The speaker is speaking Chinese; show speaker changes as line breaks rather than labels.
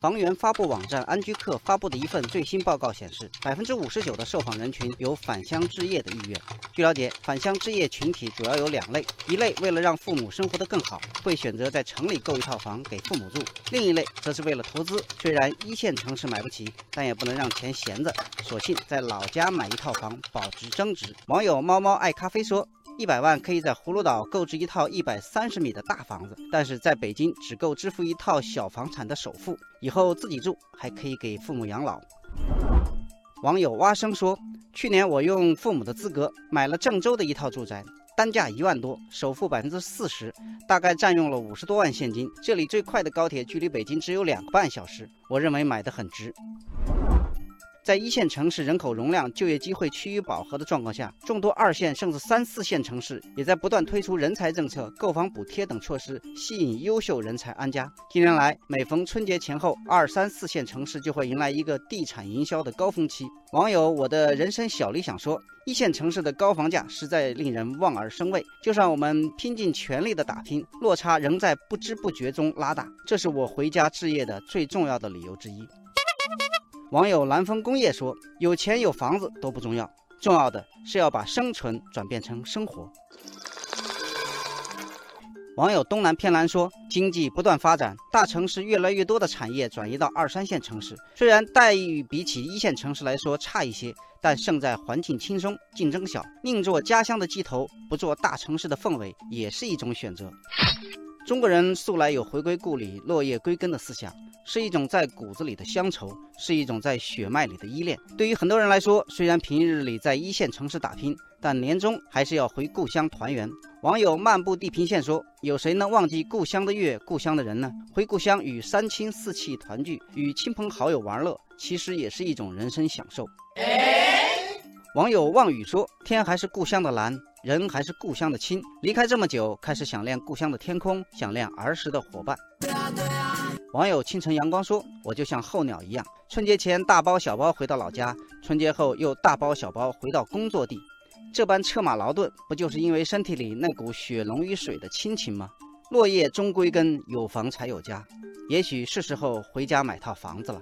房源发布网站安居客发布的一份最新报告显示，百分之五十九的受访人群有返乡置业的意愿。据了解，返乡置业群体主要有两类：一类为了让父母生活得更好，会选择在城里购一套房给父母住；另一类则是为了投资，虽然一线城市买不起，但也不能让钱闲着，索性在老家买一套房保值增值。网友猫猫爱咖啡说。一百万可以在葫芦岛购置一套一百三十米的大房子，但是在北京只够支付一套小房产的首付，以后自己住还可以给父母养老。网友蛙声说，去年我用父母的资格买了郑州的一套住宅，单价一万多，首付百分之四十，大概占用了五十多万现金。这里最快的高铁距离北京只有两个半小时，我认为买的很值。在一线城市人口容量、就业机会趋于饱和的状况下，众多二线甚至三四线城市也在不断推出人才政策、购房补贴等措施，吸引优秀人才安家。近年来，每逢春节前后，二三四线城市就会迎来一个地产营销的高峰期。网友我的人生小理想说，一线城市的高房价实在令人望而生畏。就算我们拼尽全力的打拼，落差仍在不知不觉中拉大，这是我回家置业的最重要的理由之一。网友蓝峰工业说：“有钱有房子都不重要，重要的是要把生存转变成生活。”网友东南偏南说：“经济不断发展，大城市越来越多的产业转移到二三线城市，虽然待遇比起一线城市来说差一些，但胜在环境轻松、竞争小。宁做家乡的鸡头，不做大城市的凤尾，也是一种选择。”中国人素来有回归故里、落叶归根的思想，是一种在骨子里的乡愁，是一种在血脉里的依恋。对于很多人来说，虽然平日里在一线城市打拼，但年终还是要回故乡团圆。网友漫步地平线说：“有谁能忘记故乡的月、故乡的人呢？回故乡与三亲四戚团聚，与亲朋好友玩乐，其实也是一种人生享受。”网友望雨说：“天还是故乡的蓝。”人还是故乡的亲，离开这么久，开始想念故乡的天空，想念儿时的伙伴。网友清晨阳光说：“我就像候鸟一样，春节前大包小包回到老家，春节后又大包小包回到工作地，这般车马劳顿，不就是因为身体里那股血浓于水的亲情吗？落叶终归根，有房才有家，也许是时候回家买套房子了。”